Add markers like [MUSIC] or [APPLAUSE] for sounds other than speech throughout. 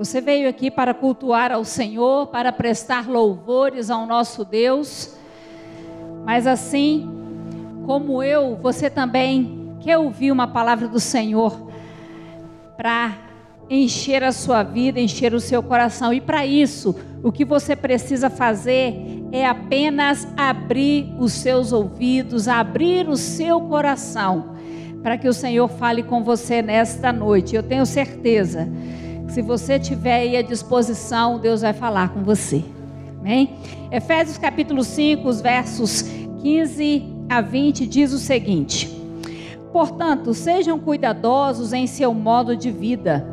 Você veio aqui para cultuar ao Senhor, para prestar louvores ao nosso Deus, mas assim como eu, você também quer ouvir uma palavra do Senhor para encher a sua vida, encher o seu coração. E para isso, o que você precisa fazer é apenas abrir os seus ouvidos, abrir o seu coração, para que o Senhor fale com você nesta noite. Eu tenho certeza se você tiver aí à disposição, Deus vai falar com você. Amém? Efésios capítulo 5, os versos 15 a 20 diz o seguinte: Portanto, sejam cuidadosos em seu modo de vida.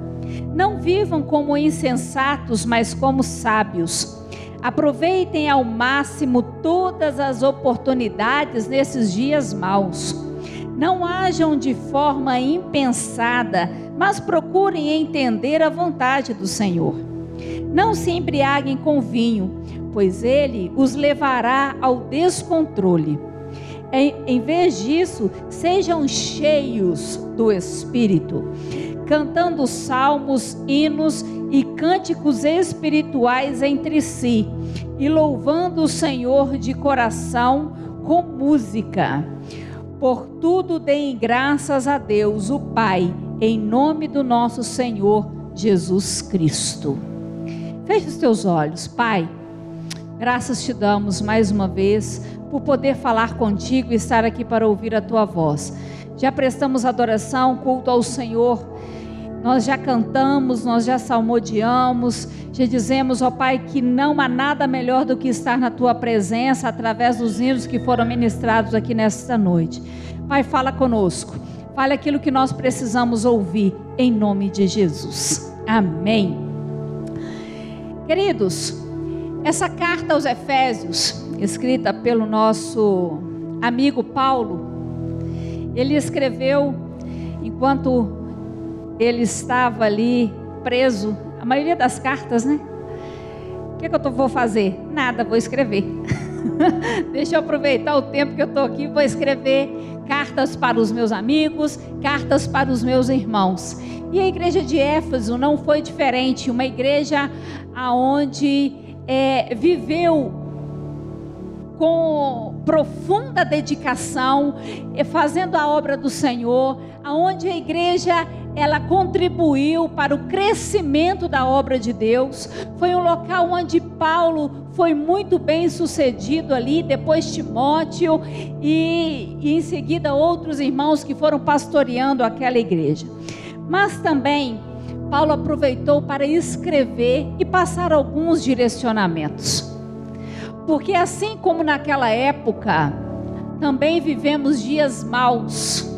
Não vivam como insensatos, mas como sábios. Aproveitem ao máximo todas as oportunidades nesses dias maus. Não hajam de forma impensada, mas procurem entender a vontade do Senhor. Não se embriaguem com vinho, pois ele os levará ao descontrole em, em vez disso, sejam cheios do Espírito, cantando salmos, hinos e cânticos espirituais entre si, e louvando o Senhor de coração com música. Por tudo deem graças a Deus, o Pai, em nome do nosso Senhor Jesus Cristo. Feche os teus olhos, Pai. Graças te damos mais uma vez por poder falar contigo e estar aqui para ouvir a tua voz. Já prestamos adoração, culto ao Senhor. Nós já cantamos, nós já salmodiamos, já dizemos, ó Pai, que não há nada melhor do que estar na tua presença através dos hinos que foram ministrados aqui nesta noite. Pai, fala conosco. Fale aquilo que nós precisamos ouvir em nome de Jesus. Amém. Queridos, essa carta aos Efésios escrita pelo nosso amigo Paulo. Ele escreveu enquanto ele estava ali preso, a maioria das cartas, né? O que, é que eu vou fazer? Nada, vou escrever. [LAUGHS] Deixa eu aproveitar o tempo que eu estou aqui, vou escrever cartas para os meus amigos, cartas para os meus irmãos. E a igreja de Éfeso não foi diferente, uma igreja aonde é, viveu com profunda dedicação, fazendo a obra do Senhor, aonde a igreja ela contribuiu para o crescimento da obra de Deus. Foi um local onde Paulo foi muito bem sucedido ali, depois Timóteo e, e em seguida outros irmãos que foram pastoreando aquela igreja. Mas também Paulo aproveitou para escrever e passar alguns direcionamentos. Porque assim como naquela época, também vivemos dias maus.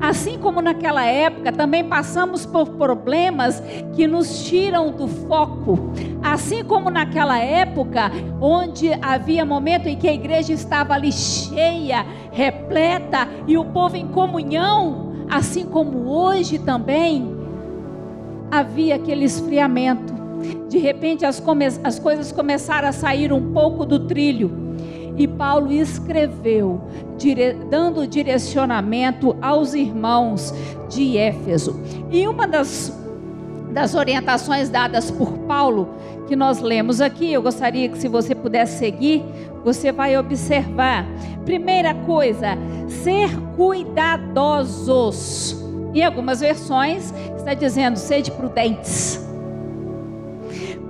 Assim como naquela época, também passamos por problemas que nos tiram do foco. Assim como naquela época, onde havia momento em que a igreja estava ali cheia, repleta e o povo em comunhão, assim como hoje também, havia aquele esfriamento de repente as, as coisas começaram a sair um pouco do trilho. E Paulo escreveu, dire dando direcionamento aos irmãos de Éfeso. E uma das, das orientações dadas por Paulo, que nós lemos aqui, eu gostaria que se você pudesse seguir, você vai observar. Primeira coisa, ser cuidadosos. Em algumas versões está dizendo, sede prudentes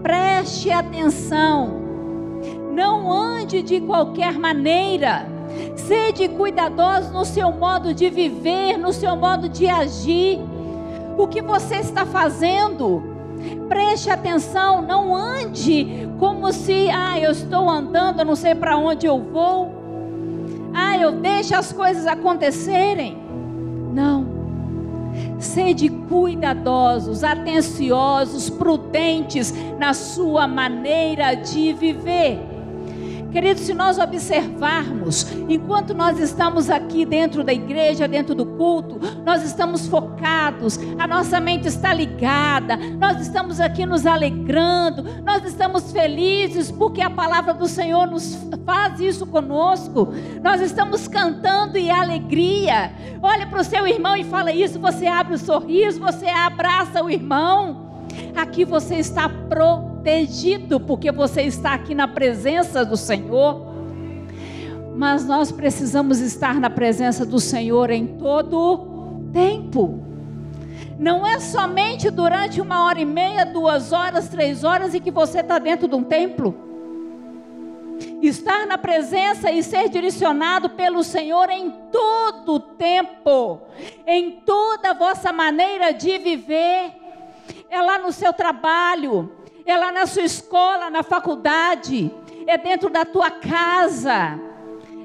preste atenção, não ande de qualquer maneira, sede cuidadoso no seu modo de viver, no seu modo de agir, o que você está fazendo. Preste atenção, não ande como se, ah, eu estou andando, eu não sei para onde eu vou. Ah, eu deixo as coisas acontecerem. Não. Sede cuidadosos, atenciosos, prudentes na sua maneira de viver. Queridos, se nós observarmos, enquanto nós estamos aqui dentro da igreja, dentro do culto, nós estamos focados, a nossa mente está ligada, nós estamos aqui nos alegrando, nós estamos felizes porque a palavra do Senhor nos faz isso conosco. Nós estamos cantando e alegria. Olha para o seu irmão e fala isso, você abre o sorriso, você abraça o irmão. Aqui você está protegido, porque você está aqui na presença do Senhor. Mas nós precisamos estar na presença do Senhor em todo tempo. Não é somente durante uma hora e meia, duas horas, três horas e que você está dentro de um templo estar na presença e ser direcionado pelo Senhor em todo o tempo, em toda a vossa maneira de viver. É lá no seu trabalho, é lá na sua escola, na faculdade, é dentro da tua casa,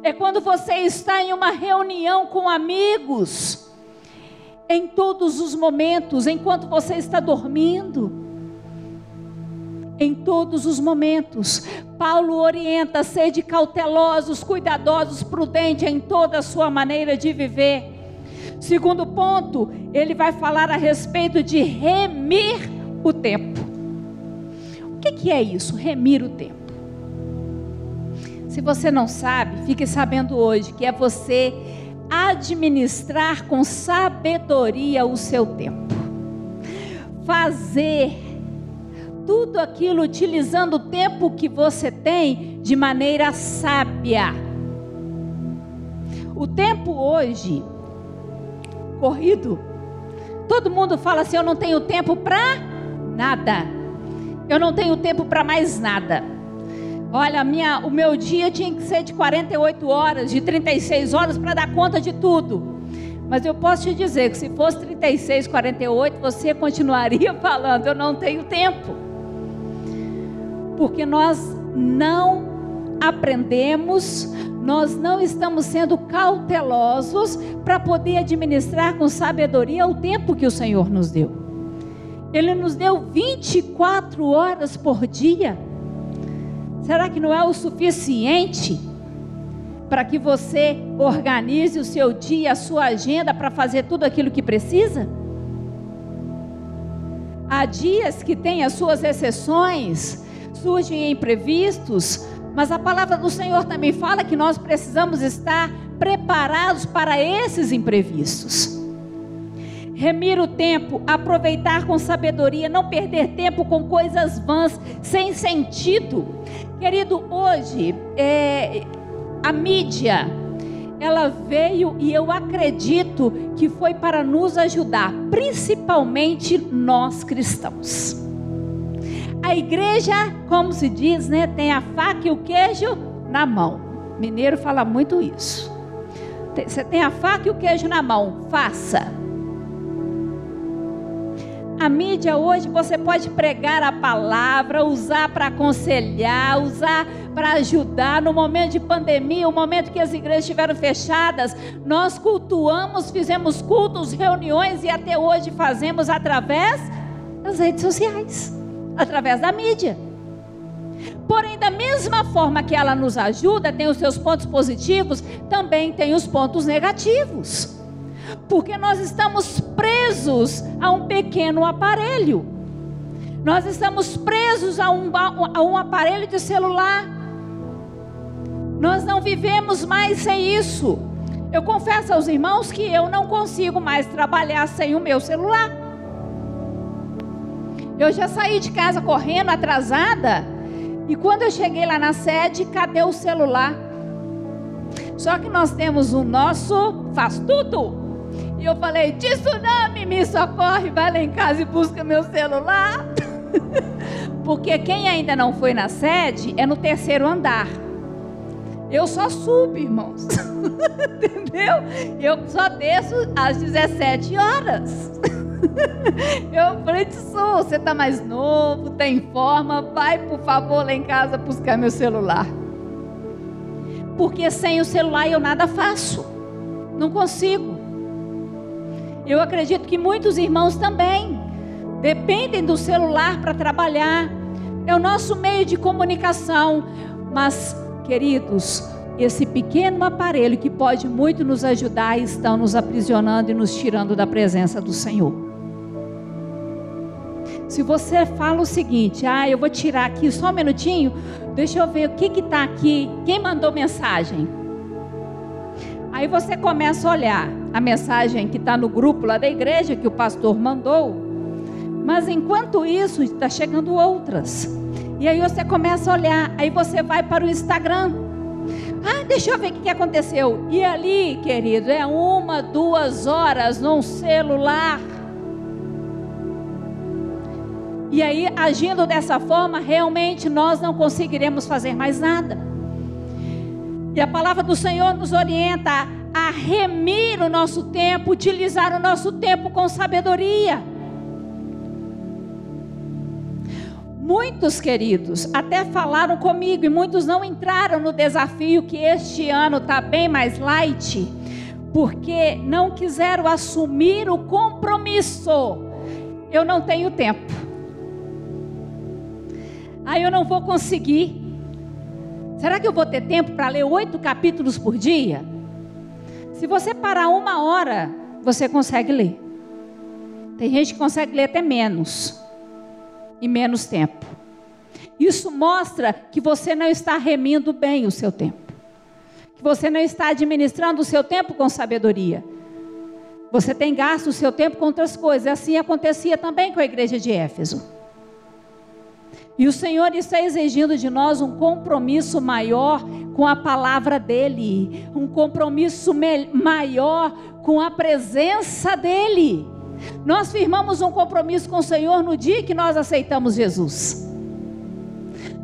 é quando você está em uma reunião com amigos, em todos os momentos, enquanto você está dormindo em todos os momentos. Paulo orienta: sede cautelosos, cuidadosos, prudentes em toda a sua maneira de viver. Segundo ponto, ele vai falar a respeito de remir o tempo. Que, que é isso? Remir o tempo. Se você não sabe, fique sabendo hoje que é você administrar com sabedoria o seu tempo. Fazer tudo aquilo utilizando o tempo que você tem de maneira sábia. O tempo hoje, corrido, todo mundo fala assim: eu não tenho tempo para nada, eu não tenho tempo para mais nada. Olha, minha, o meu dia tinha que ser de 48 horas, de 36 horas para dar conta de tudo. Mas eu posso te dizer que se fosse 36, 48, você continuaria [LAUGHS] falando: eu não tenho tempo porque nós não aprendemos, nós não estamos sendo cautelosos para poder administrar com sabedoria o tempo que o Senhor nos deu. Ele nos deu 24 horas por dia. Será que não é o suficiente para que você organize o seu dia, a sua agenda para fazer tudo aquilo que precisa? Há dias que tem as suas exceções, surgem imprevistos, mas a palavra do Senhor também fala que nós precisamos estar preparados para esses imprevistos. Remir o tempo, aproveitar com sabedoria, não perder tempo com coisas vãs, sem sentido. Querido, hoje, é, a mídia, ela veio e eu acredito que foi para nos ajudar, principalmente nós cristãos. A igreja, como se diz, né, tem a faca e o queijo na mão. Mineiro fala muito isso. Você tem a faca e o queijo na mão, faça. A mídia hoje você pode pregar a palavra, usar para aconselhar, usar para ajudar. No momento de pandemia, o momento que as igrejas estiveram fechadas, nós cultuamos, fizemos cultos, reuniões e até hoje fazemos através das redes sociais através da mídia. Porém, da mesma forma que ela nos ajuda, tem os seus pontos positivos, também tem os pontos negativos. Porque nós estamos presos a um pequeno aparelho. Nós estamos presos a um, a um aparelho de celular. Nós não vivemos mais sem isso. Eu confesso aos irmãos que eu não consigo mais trabalhar sem o meu celular. Eu já saí de casa correndo, atrasada. E quando eu cheguei lá na sede, cadê o celular? Só que nós temos o nosso faz tudo. E eu falei: tsunami, me socorre, vai lá em casa e busca meu celular. [LAUGHS] Porque quem ainda não foi na sede é no terceiro andar. Eu só subo, irmãos. [LAUGHS] Entendeu? Eu só desço às 17 horas. [LAUGHS] Eu falei, Tissu, você está mais novo, tá forma, vai por favor lá em casa buscar meu celular. Porque sem o celular eu nada faço. Não consigo. Eu acredito que muitos irmãos também dependem do celular para trabalhar. É o nosso meio de comunicação. Mas, queridos, esse pequeno aparelho que pode muito nos ajudar estão nos aprisionando e nos tirando da presença do Senhor. Se você fala o seguinte, ah, eu vou tirar aqui só um minutinho, deixa eu ver o que está aqui, quem mandou mensagem. Aí você começa a olhar a mensagem que está no grupo lá da igreja que o pastor mandou. Mas enquanto isso, está chegando outras. E aí você começa a olhar, aí você vai para o Instagram. Ah, deixa eu ver o que aconteceu. E ali, querido, é uma, duas horas num celular. E aí, agindo dessa forma, realmente nós não conseguiremos fazer mais nada. E a palavra do Senhor nos orienta a remir o nosso tempo, utilizar o nosso tempo com sabedoria. Muitos queridos até falaram comigo e muitos não entraram no desafio que este ano está bem mais light, porque não quiseram assumir o compromisso. Eu não tenho tempo. Aí eu não vou conseguir. Será que eu vou ter tempo para ler oito capítulos por dia? Se você parar uma hora, você consegue ler. Tem gente que consegue ler até menos e menos tempo. Isso mostra que você não está remindo bem o seu tempo. Que você não está administrando o seu tempo com sabedoria. Você tem gasto o seu tempo com outras coisas. Assim acontecia também com a igreja de Éfeso. E o Senhor está exigindo de nós um compromisso maior com a palavra dEle, um compromisso maior com a presença dEle. Nós firmamos um compromisso com o Senhor no dia que nós aceitamos Jesus.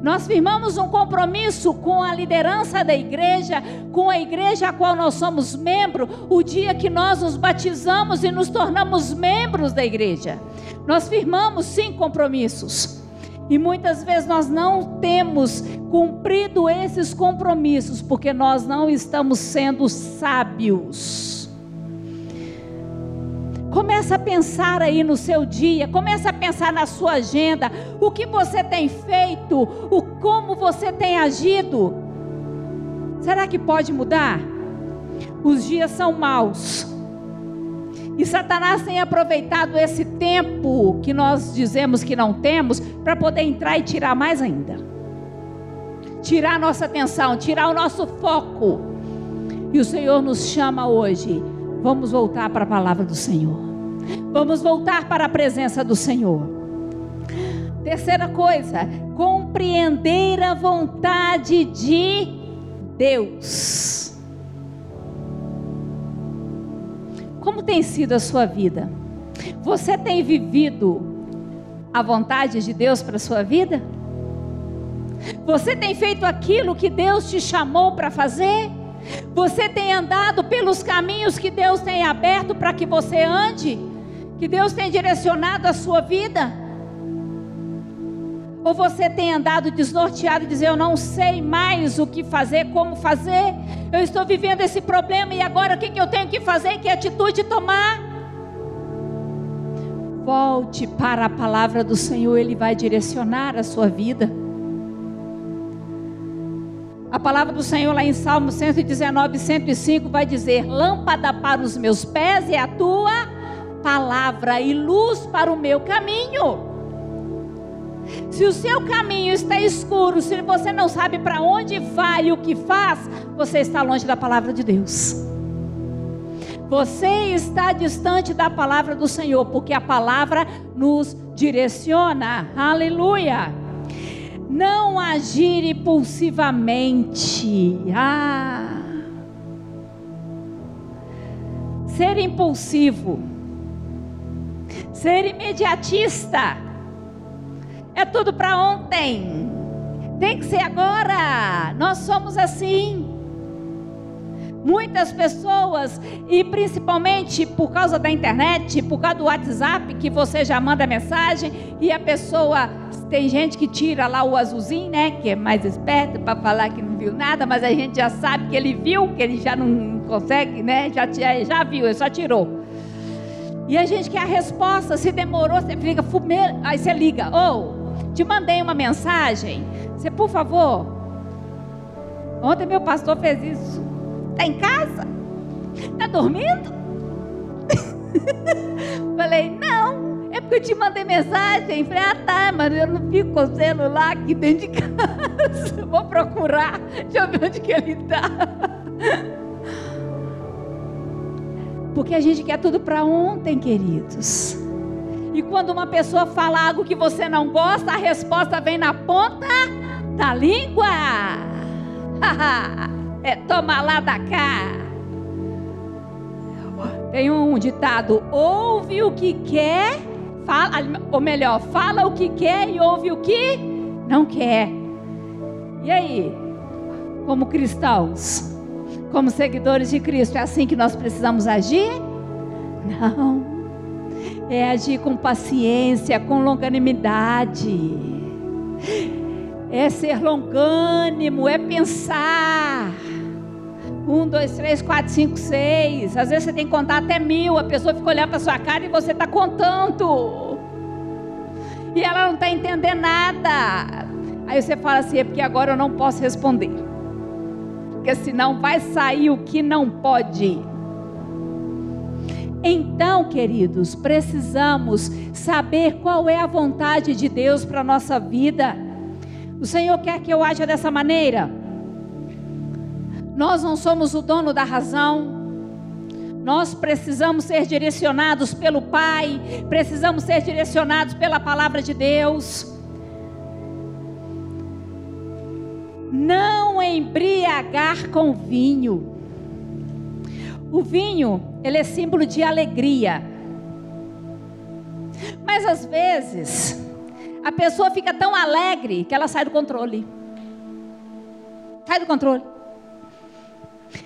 Nós firmamos um compromisso com a liderança da igreja, com a igreja a qual nós somos membro, o dia que nós nos batizamos e nos tornamos membros da igreja. Nós firmamos sim compromissos. E muitas vezes nós não temos cumprido esses compromissos porque nós não estamos sendo sábios. Começa a pensar aí no seu dia, começa a pensar na sua agenda, o que você tem feito, o como você tem agido. Será que pode mudar? Os dias são maus. E Satanás tem aproveitado esse tempo que nós dizemos que não temos para poder entrar e tirar mais ainda. Tirar a nossa atenção, tirar o nosso foco. E o Senhor nos chama hoje Vamos voltar para a palavra do Senhor. Vamos voltar para a presença do Senhor. Terceira coisa, compreender a vontade de Deus. Como tem sido a sua vida? Você tem vivido a vontade de Deus para a sua vida? Você tem feito aquilo que Deus te chamou para fazer? Você tem andado pelos caminhos que Deus tem aberto para que você ande? Que Deus tem direcionado a sua vida? Ou você tem andado desnorteado e dizer: Eu não sei mais o que fazer, como fazer, eu estou vivendo esse problema e agora o que, eu tenho que fazer? Que atitude tomar? Volte para a palavra do Senhor, Ele vai direcionar a sua vida. A palavra do Senhor lá em Salmo 119, 105 vai dizer: Lâmpada para os meus pés é a tua palavra e luz para o meu caminho. Se o seu caminho está escuro, se você não sabe para onde vai e o que faz, você está longe da palavra de Deus. Você está distante da palavra do Senhor, porque a palavra nos direciona. Aleluia não agir impulsivamente. Ah. Ser impulsivo. Ser imediatista. É tudo para ontem. Tem que ser agora. Nós somos assim. Muitas pessoas, e principalmente por causa da internet, por causa do WhatsApp, que você já manda mensagem e a pessoa tem gente que tira lá o azulzinho, né? Que é mais esperto para falar que não viu nada, mas a gente já sabe que ele viu, que ele já não consegue, né? Já, já viu, ele só tirou. E a gente quer a resposta. Se demorou, você fica. Aí você liga: Ô, oh, te mandei uma mensagem. Você, por favor. Ontem meu pastor fez isso. Está em casa? Está dormindo? [LAUGHS] Falei: Não. É porque eu te mandei mensagem. Falei, ah tá, mas eu não fico com o celular aqui dentro de [LAUGHS] casa. Vou procurar. Deixa eu ver onde que ele está. [LAUGHS] Porque a gente quer tudo para ontem, queridos. E quando uma pessoa fala algo que você não gosta, a resposta vem na ponta da língua. [LAUGHS] é toma lá da cá. Tem um ditado: ouve o que quer, fala, ou melhor, fala o que quer e ouve o que não quer. E aí, como cristãos, como seguidores de Cristo, é assim que nós precisamos agir? Não. É agir com paciência, com longanimidade. É ser longânimo, é pensar. Um, dois, três, quatro, cinco, seis. Às vezes você tem que contar até mil. A pessoa fica olhando para sua cara e você está contando. E ela não está entendendo nada. Aí você fala assim: é porque agora eu não posso responder. Porque senão vai sair o que não pode. Então, queridos, precisamos saber qual é a vontade de Deus para a nossa vida. O Senhor quer que eu haja dessa maneira? Nós não somos o dono da razão. Nós precisamos ser direcionados pelo Pai, precisamos ser direcionados pela palavra de Deus. Não embriagar com vinho. O vinho, ele é símbolo de alegria. Mas às vezes, a pessoa fica tão alegre que ela sai do controle. Sai do controle.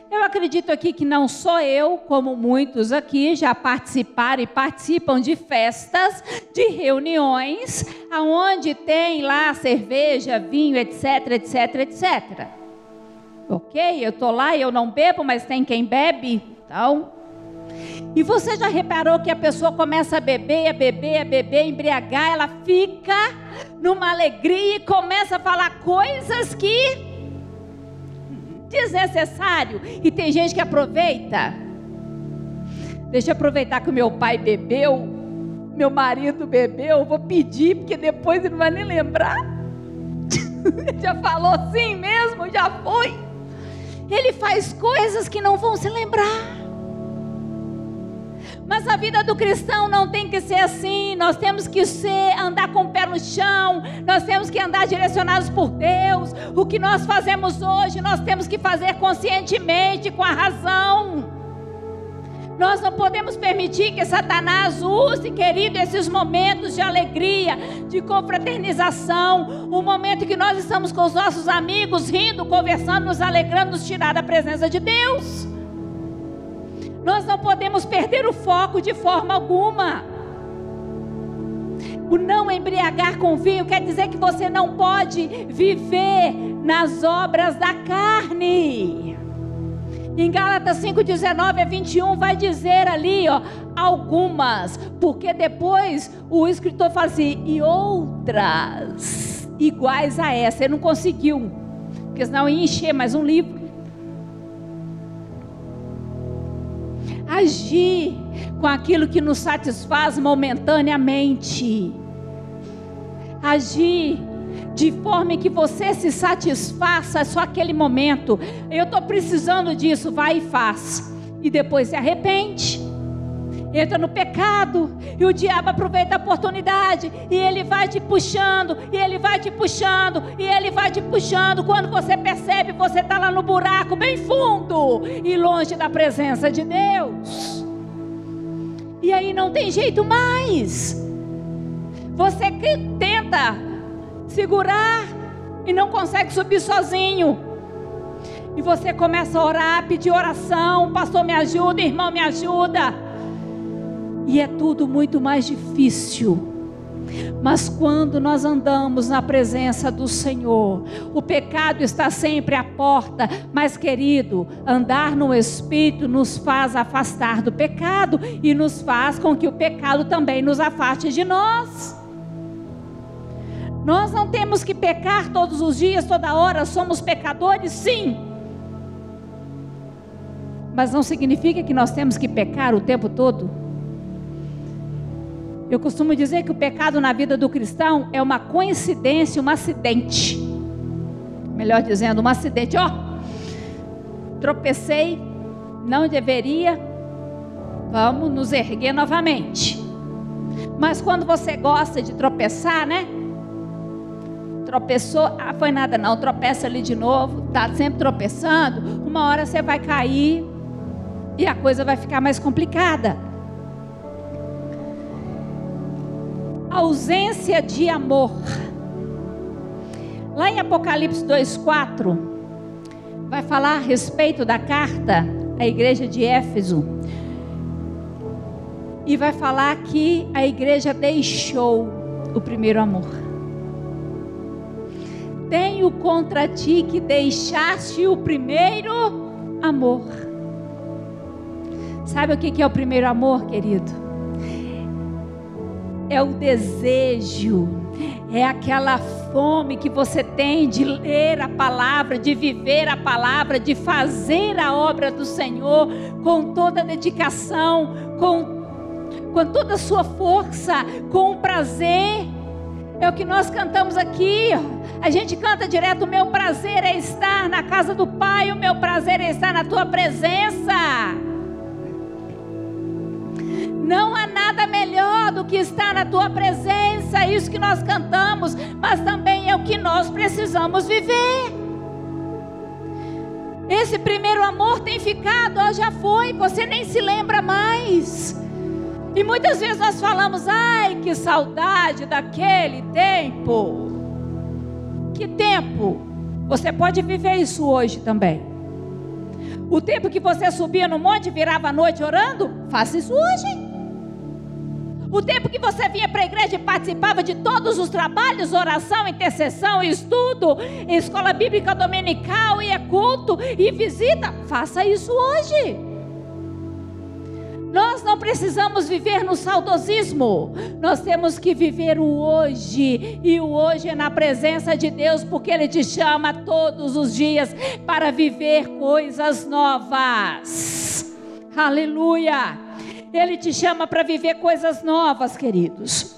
Eu acredito aqui que não só eu, como muitos aqui já participaram e participam de festas, de reuniões, aonde tem lá cerveja, vinho, etc, etc, etc. Ok, eu estou lá e eu não bebo, mas tem quem bebe. Então, e você já reparou que a pessoa começa a beber, a beber, a beber, embriagar, ela fica numa alegria e começa a falar coisas que desnecessário e tem gente que aproveita. Deixa eu aproveitar que o meu pai bebeu, meu marido bebeu, vou pedir porque depois ele não vai nem lembrar. [LAUGHS] já falou assim mesmo, já foi. Ele faz coisas que não vão se lembrar. Mas a vida do cristão não tem que ser assim. Nós temos que ser andar com o pé no chão. Nós temos que andar direcionados por Deus. O que nós fazemos hoje, nós temos que fazer conscientemente, com a razão. Nós não podemos permitir que Satanás use, querido, esses momentos de alegria, de confraternização, o momento que nós estamos com os nossos amigos, rindo, conversando, nos alegrando, nos tirar da presença de Deus. Nós não podemos perder o foco de forma alguma. O não embriagar com vinho quer dizer que você não pode viver nas obras da carne. Em Gálatas 5, 19 a 21 vai dizer ali, ó, algumas, porque depois o escritor fala assim, e outras iguais a essa. Ele não conseguiu, porque senão ia encher mais um livro. agir com aquilo que nos satisfaz momentaneamente. Agir de forma que você se satisfaça só aquele momento. Eu estou precisando disso, vai e faz. E depois se arrepende entra no pecado, e o diabo aproveita a oportunidade, e ele vai te puxando, e ele vai te puxando, e ele vai te puxando. Quando você percebe, você está lá no buraco bem fundo e longe da presença de Deus. E aí não tem jeito mais. Você tenta segurar e não consegue subir sozinho. E você começa a orar, pedir oração, pastor me ajuda, irmão me ajuda. E é tudo muito mais difícil. Mas quando nós andamos na presença do Senhor, o pecado está sempre à porta. Mas, querido, andar no Espírito nos faz afastar do pecado e nos faz com que o pecado também nos afaste de nós. Nós não temos que pecar todos os dias, toda hora, somos pecadores, sim. Mas não significa que nós temos que pecar o tempo todo. Eu costumo dizer que o pecado na vida do cristão é uma coincidência, um acidente. Melhor dizendo, um acidente. Ó, oh, tropecei, não deveria. Vamos nos erguer novamente. Mas quando você gosta de tropeçar, né? Tropeçou, ah, foi nada não, tropeça ali de novo, tá sempre tropeçando, uma hora você vai cair e a coisa vai ficar mais complicada. Ausência de amor. Lá em Apocalipse 2:4 vai falar a respeito da carta à igreja de Éfeso. E vai falar que a igreja deixou o primeiro amor. Tenho contra ti que deixaste o primeiro amor. Sabe o que é o primeiro amor, querido? É o desejo, é aquela fome que você tem de ler a palavra, de viver a palavra, de fazer a obra do Senhor com toda a dedicação, com com toda a sua força, com prazer. É o que nós cantamos aqui. A gente canta direto: o meu prazer é estar na casa do Pai, o meu prazer é estar na tua presença. Não há nada melhor do que estar na tua presença, é isso que nós cantamos, mas também é o que nós precisamos viver. Esse primeiro amor tem ficado, ó, já foi, você nem se lembra mais. E muitas vezes nós falamos, ai, que saudade daquele tempo. Que tempo? Você pode viver isso hoje também. O tempo que você subia no monte e virava a noite orando, faça isso hoje. O tempo que você vinha para a igreja e participava de todos os trabalhos, oração, intercessão, estudo, escola bíblica dominical e culto e visita, faça isso hoje. Nós não precisamos viver no saudosismo. Nós temos que viver o hoje. E o hoje é na presença de Deus, porque Ele te chama todos os dias para viver coisas novas. Aleluia! Ele te chama para viver coisas novas, queridos.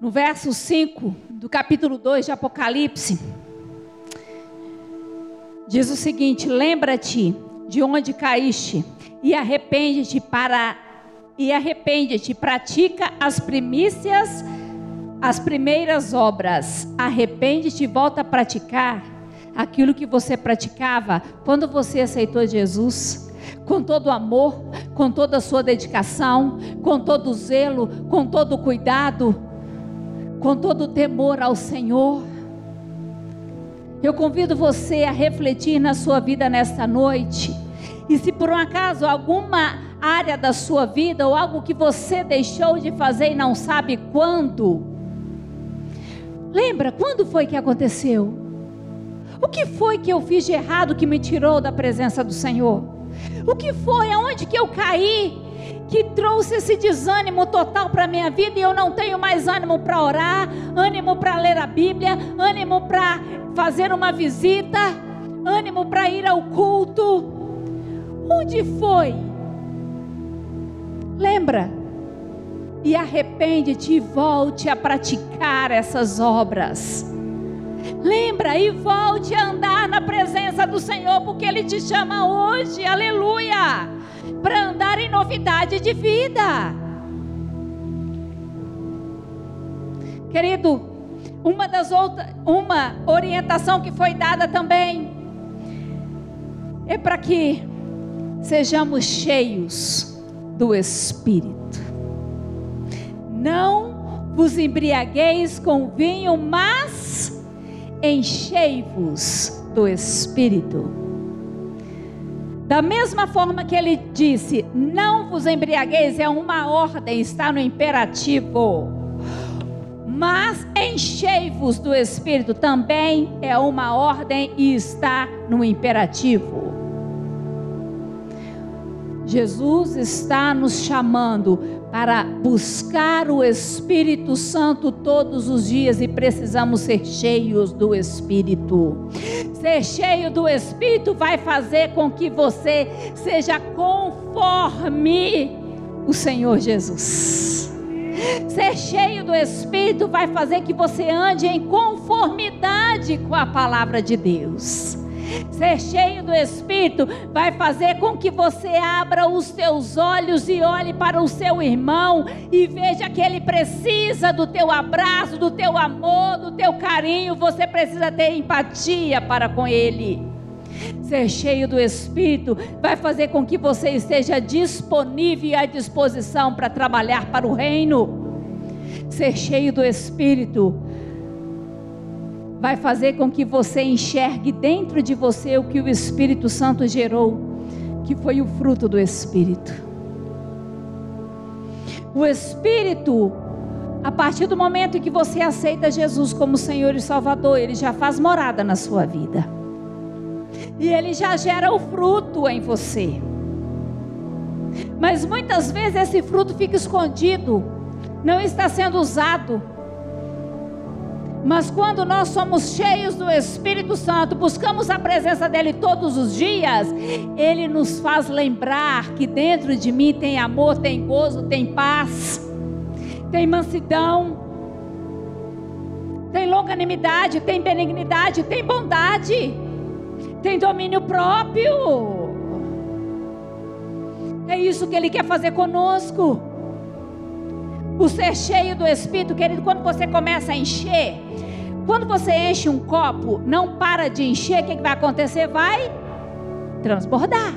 No verso 5 do capítulo 2 de Apocalipse. Diz o seguinte: lembra-te de onde caíste e arrepende-te para e arrepende-te, pratica as primícias, as primeiras obras. Arrepende-te e volta a praticar aquilo que você praticava quando você aceitou Jesus. Com todo o amor, com toda a sua dedicação, com todo o zelo, com todo o cuidado, com todo o temor ao Senhor. Eu convido você a refletir na sua vida nesta noite. E se por um acaso alguma área da sua vida ou algo que você deixou de fazer e não sabe quando, lembra quando foi que aconteceu? O que foi que eu fiz de errado que me tirou da presença do Senhor? O que foi? Aonde que eu caí? Que trouxe esse desânimo total para a minha vida e eu não tenho mais ânimo para orar, ânimo para ler a Bíblia, ânimo para fazer uma visita, ânimo para ir ao culto. Onde foi? Lembra? E arrepende-te e volte a praticar essas obras. Lembra e volte a andar na presença do Senhor, porque Ele te chama hoje, aleluia, para andar em novidade de vida. Querido, uma das outras, uma orientação que foi dada também é para que sejamos cheios do Espírito. Não vos embriagueis com vinho, mas enchei-vos do Espírito. Da mesma forma que ele disse, não vos embriagueis, é uma ordem, está no imperativo mas enchei-vos do Espírito também é uma ordem e está no imperativo. Jesus está nos chamando para buscar o Espírito Santo todos os dias e precisamos ser cheios do Espírito. Ser cheio do Espírito vai fazer com que você seja conforme o Senhor Jesus. Ser cheio do Espírito vai fazer que você ande em conformidade com a palavra de Deus. Ser cheio do Espírito vai fazer com que você abra os seus olhos e olhe para o seu irmão e veja que ele precisa do teu abraço, do teu amor, do teu carinho. Você precisa ter empatia para com ele. Ser cheio do Espírito vai fazer com que você esteja disponível e à disposição para trabalhar para o reino. Ser cheio do Espírito vai fazer com que você enxergue dentro de você o que o Espírito Santo gerou, que foi o fruto do Espírito. O Espírito, a partir do momento que você aceita Jesus como Senhor e Salvador, ele já faz morada na sua vida. E ele já gera o fruto em você. Mas muitas vezes esse fruto fica escondido, não está sendo usado mas quando nós somos cheios do Espírito Santo, buscamos a presença dele todos os dias, ele nos faz lembrar que dentro de mim tem amor, tem gozo, tem paz, tem mansidão, tem longanimidade, tem benignidade, tem bondade, tem domínio próprio. É isso que ele quer fazer conosco. O ser cheio do Espírito, querido, quando você começa a encher, quando você enche um copo, não para de encher, o que, que vai acontecer? Vai transbordar.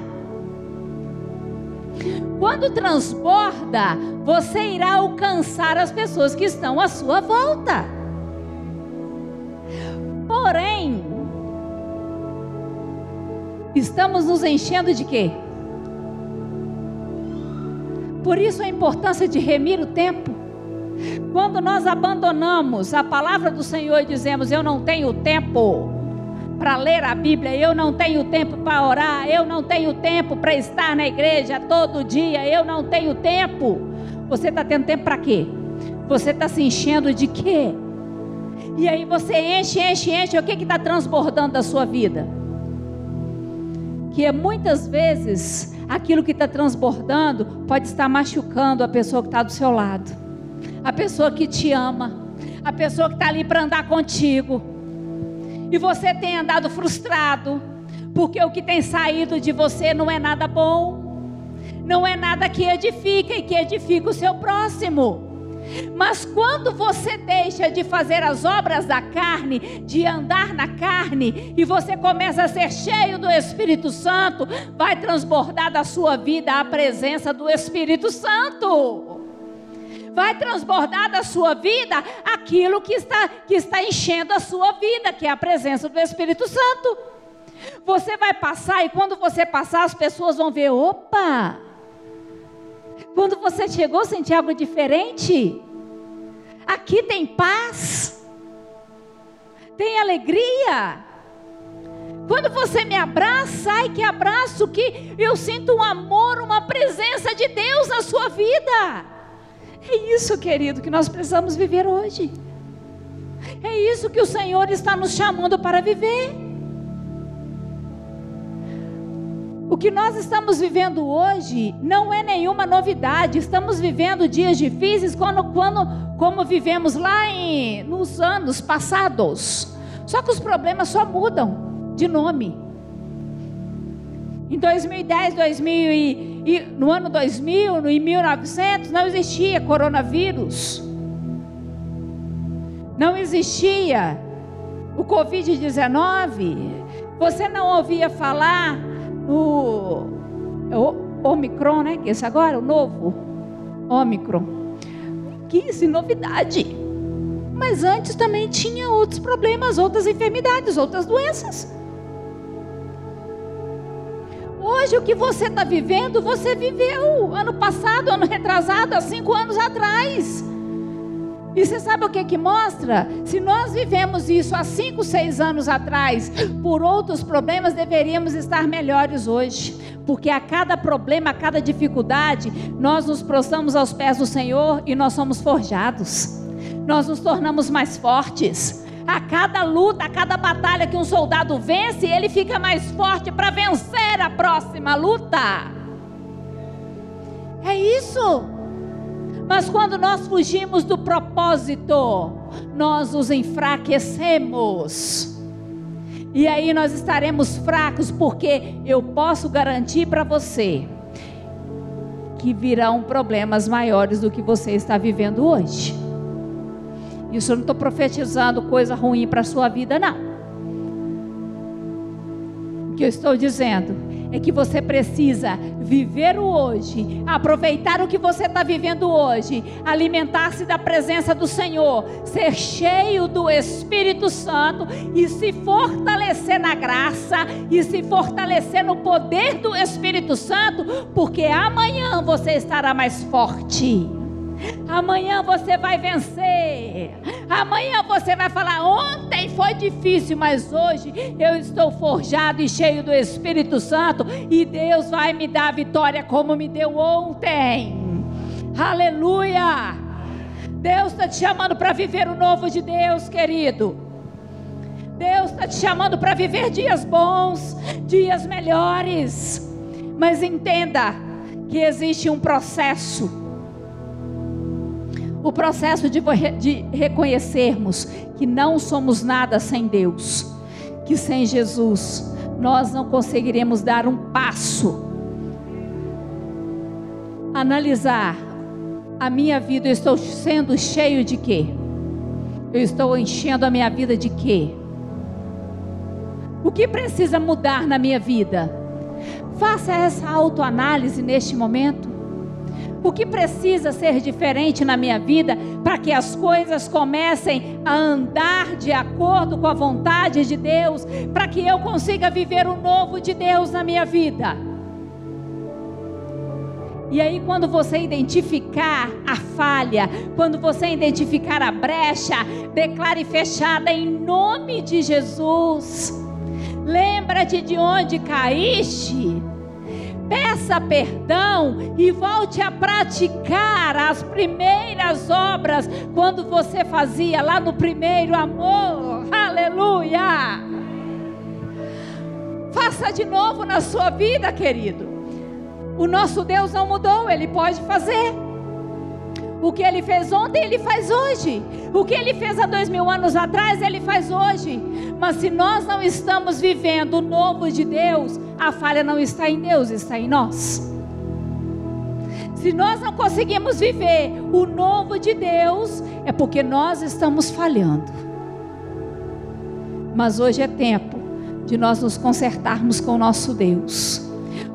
Quando transborda, você irá alcançar as pessoas que estão à sua volta. Porém, estamos nos enchendo de quê? Por isso a importância de remir o tempo. Quando nós abandonamos a palavra do Senhor e dizemos: Eu não tenho tempo para ler a Bíblia, eu não tenho tempo para orar, eu não tenho tempo para estar na igreja todo dia, eu não tenho tempo. Você está tendo tempo para quê? Você está se enchendo de quê? E aí você enche, enche, enche. O que está transbordando da sua vida? Que é muitas vezes aquilo que está transbordando pode estar machucando a pessoa que está do seu lado, a pessoa que te ama, a pessoa que está ali para andar contigo. E você tem andado frustrado, porque o que tem saído de você não é nada bom, não é nada que edifica e que edifica o seu próximo. Mas quando você deixa de fazer as obras da carne, de andar na carne, e você começa a ser cheio do Espírito Santo, vai transbordar da sua vida a presença do Espírito Santo. Vai transbordar da sua vida aquilo que está, que está enchendo a sua vida, que é a presença do Espírito Santo. Você vai passar e quando você passar, as pessoas vão ver: opa, quando você chegou, senti algo diferente. Aqui tem paz, tem alegria. Quando você me abraça, ai que abraço, que eu sinto um amor, uma presença de Deus na sua vida. É isso, querido, que nós precisamos viver hoje. É isso que o Senhor está nos chamando para viver. O que nós estamos vivendo hoje não é nenhuma novidade. Estamos vivendo dias difíceis quando, quando, como vivemos lá em, nos anos passados. Só que os problemas só mudam de nome. Em 2010, 2000 e, e, no ano 2000, no, em 1900, não existia coronavírus. Não existia o Covid-19. Você não ouvia falar o, o Omicron, né? Que é esse agora, o novo Omicron. Que isso, novidade. Mas antes também tinha outros problemas, outras enfermidades, outras doenças. Hoje o que você está vivendo, você viveu ano passado, ano retrasado, há cinco anos atrás. E você sabe o que que mostra? Se nós vivemos isso há 5, 6 anos atrás, por outros problemas, deveríamos estar melhores hoje. Porque a cada problema, a cada dificuldade, nós nos prostramos aos pés do Senhor e nós somos forjados. Nós nos tornamos mais fortes. A cada luta, a cada batalha que um soldado vence, ele fica mais forte para vencer a próxima luta. É isso. Mas quando nós fugimos do propósito, nós nos enfraquecemos. E aí nós estaremos fracos, porque eu posso garantir para você que virão problemas maiores do que você está vivendo hoje. Isso eu não estou profetizando coisa ruim para a sua vida, não. O que eu estou dizendo é que você precisa viver o hoje, aproveitar o que você está vivendo hoje, alimentar-se da presença do Senhor, ser cheio do Espírito Santo e se fortalecer na graça e se fortalecer no poder do Espírito Santo, porque amanhã você estará mais forte. Amanhã você vai vencer. Amanhã você vai falar: ontem foi difícil, mas hoje eu estou forjado e cheio do Espírito Santo. E Deus vai me dar a vitória como me deu ontem. Aleluia! Deus está te chamando para viver o novo de Deus, querido. Deus está te chamando para viver dias bons, dias melhores. Mas entenda que existe um processo o processo de, de reconhecermos que não somos nada sem Deus, que sem Jesus nós não conseguiremos dar um passo. Analisar a minha vida, eu estou sendo cheio de quê? Eu estou enchendo a minha vida de quê? O que precisa mudar na minha vida? Faça essa autoanálise neste momento. O que precisa ser diferente na minha vida para que as coisas comecem a andar de acordo com a vontade de Deus, para que eu consiga viver o novo de Deus na minha vida? E aí, quando você identificar a falha, quando você identificar a brecha, declare fechada em nome de Jesus. Lembra-te de onde caíste peça perdão e volte a praticar as primeiras obras quando você fazia lá no primeiro amor. Aleluia! Faça de novo na sua vida, querido. O nosso Deus não mudou, ele pode fazer. O que ele fez ontem, ele faz hoje. O que ele fez há dois mil anos atrás, ele faz hoje. Mas se nós não estamos vivendo o novo de Deus, a falha não está em Deus, está em nós. Se nós não conseguimos viver o novo de Deus, é porque nós estamos falhando. Mas hoje é tempo de nós nos consertarmos com o nosso Deus.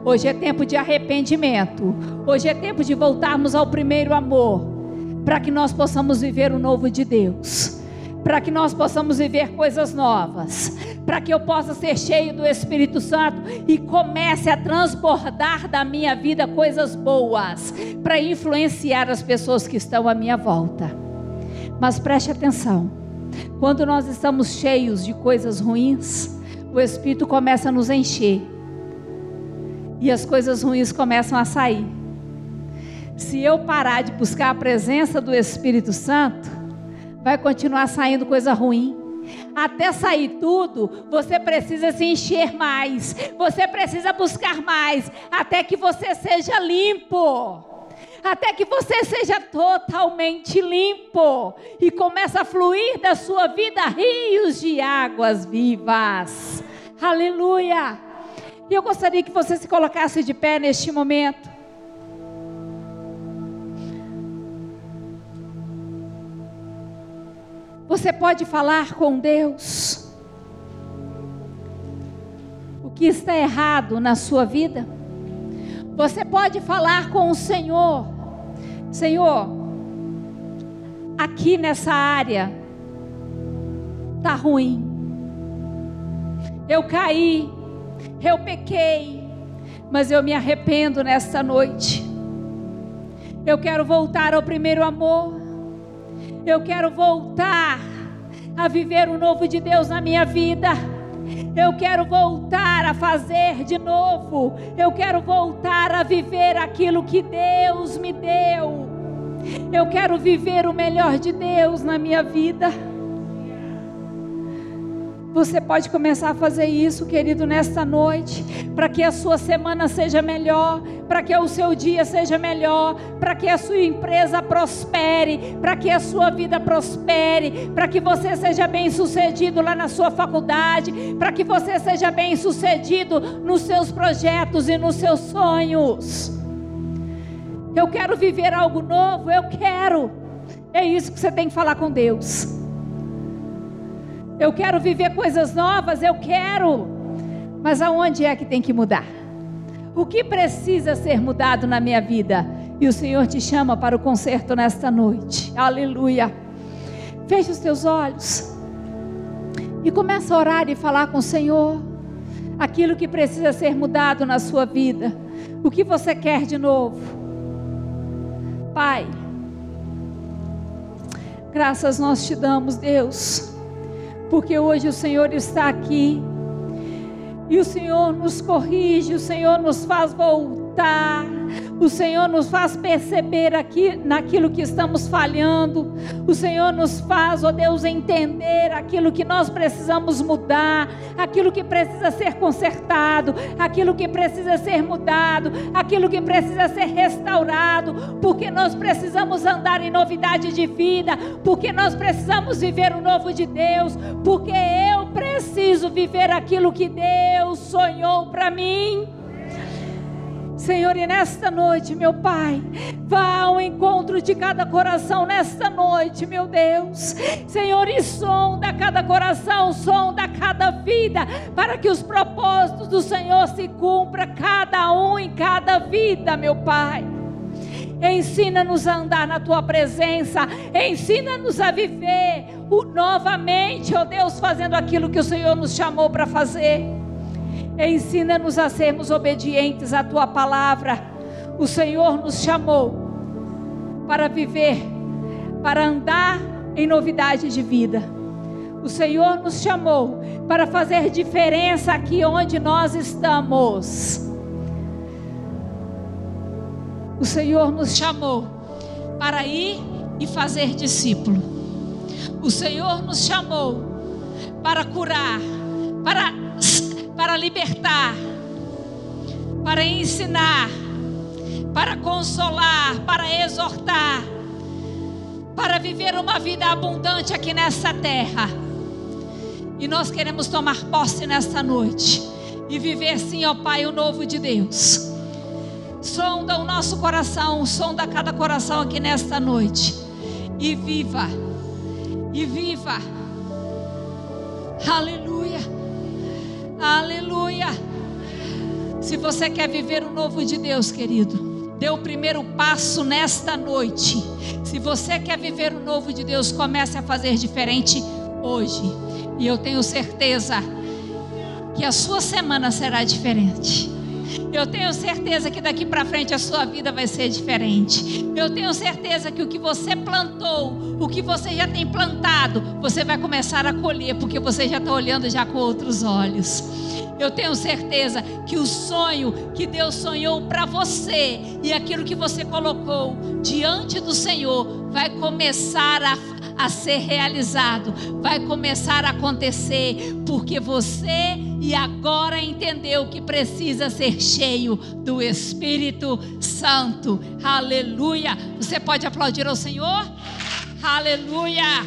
Hoje é tempo de arrependimento. Hoje é tempo de voltarmos ao primeiro amor, para que nós possamos viver o novo de Deus. Para que nós possamos viver coisas novas, para que eu possa ser cheio do Espírito Santo e comece a transbordar da minha vida coisas boas, para influenciar as pessoas que estão à minha volta. Mas preste atenção, quando nós estamos cheios de coisas ruins, o Espírito começa a nos encher. E as coisas ruins começam a sair. Se eu parar de buscar a presença do Espírito Santo, vai continuar saindo coisa ruim. Até sair tudo, você precisa se encher mais, você precisa buscar mais, até que você seja limpo. Até que você seja totalmente limpo e comece a fluir da sua vida rios de águas vivas. Aleluia! E eu gostaria que você se colocasse de pé neste momento. Você pode falar com Deus. O que está errado na sua vida? Você pode falar com o Senhor. Senhor, aqui nessa área tá ruim. Eu caí, eu pequei, mas eu me arrependo nesta noite. Eu quero voltar ao primeiro amor. Eu quero voltar a viver o novo de Deus na minha vida. Eu quero voltar a fazer de novo. Eu quero voltar a viver aquilo que Deus me deu. Eu quero viver o melhor de Deus na minha vida. Você pode começar a fazer isso, querido, nesta noite, para que a sua semana seja melhor, para que o seu dia seja melhor, para que a sua empresa prospere, para que a sua vida prospere, para que você seja bem sucedido lá na sua faculdade, para que você seja bem sucedido nos seus projetos e nos seus sonhos. Eu quero viver algo novo, eu quero. É isso que você tem que falar com Deus. Eu quero viver coisas novas, eu quero. Mas aonde é que tem que mudar? O que precisa ser mudado na minha vida? E o Senhor te chama para o concerto nesta noite. Aleluia. Feche os teus olhos. E começa a orar e falar com o Senhor. Aquilo que precisa ser mudado na sua vida. O que você quer de novo? Pai, graças nós te damos, Deus porque hoje o Senhor está aqui. E o Senhor nos corrige, o Senhor nos faz voltar o Senhor nos faz perceber aqui naquilo que estamos falhando. O Senhor nos faz, ó oh Deus, entender aquilo que nós precisamos mudar, aquilo que precisa ser consertado, aquilo que precisa ser mudado, aquilo que precisa ser restaurado, porque nós precisamos andar em novidade de vida, porque nós precisamos viver o novo de Deus, porque eu preciso viver aquilo que Deus sonhou para mim. Senhor, e nesta noite, meu Pai, vá ao encontro de cada coração nesta noite, meu Deus. Senhor, e sonda cada coração, sonda cada vida, para que os propósitos do Senhor se cumpra cada um em cada vida, meu Pai. Ensina-nos a andar na tua presença, ensina-nos a viver o, novamente, ó Deus, fazendo aquilo que o Senhor nos chamou para fazer. Ensina-nos a sermos obedientes à tua palavra. O Senhor nos chamou para viver, para andar em novidade de vida. O Senhor nos chamou para fazer diferença aqui onde nós estamos. O Senhor nos chamou para ir e fazer discípulo. O Senhor nos chamou para curar, para para libertar, para ensinar, para consolar, para exortar, para viver uma vida abundante aqui nessa terra. E nós queremos tomar posse nesta noite e viver sim, ó Pai, o novo de Deus. Sonda o nosso coração, sonda cada coração aqui nesta noite. E viva, e viva. Aleluia. Aleluia. Se você quer viver o novo de Deus, querido, dê o primeiro passo nesta noite. Se você quer viver o novo de Deus, comece a fazer diferente hoje. E eu tenho certeza que a sua semana será diferente. Eu tenho certeza que daqui para frente a sua vida vai ser diferente. Eu tenho certeza que o que você plantou, o que você já tem plantado, você vai começar a colher, porque você já está olhando já com outros olhos. Eu tenho certeza que o sonho que Deus sonhou para você e aquilo que você colocou diante do Senhor vai começar a, a ser realizado, vai começar a acontecer, porque você e agora entendeu que precisa ser cheio do Espírito Santo. Aleluia! Você pode aplaudir ao Senhor? Aleluia!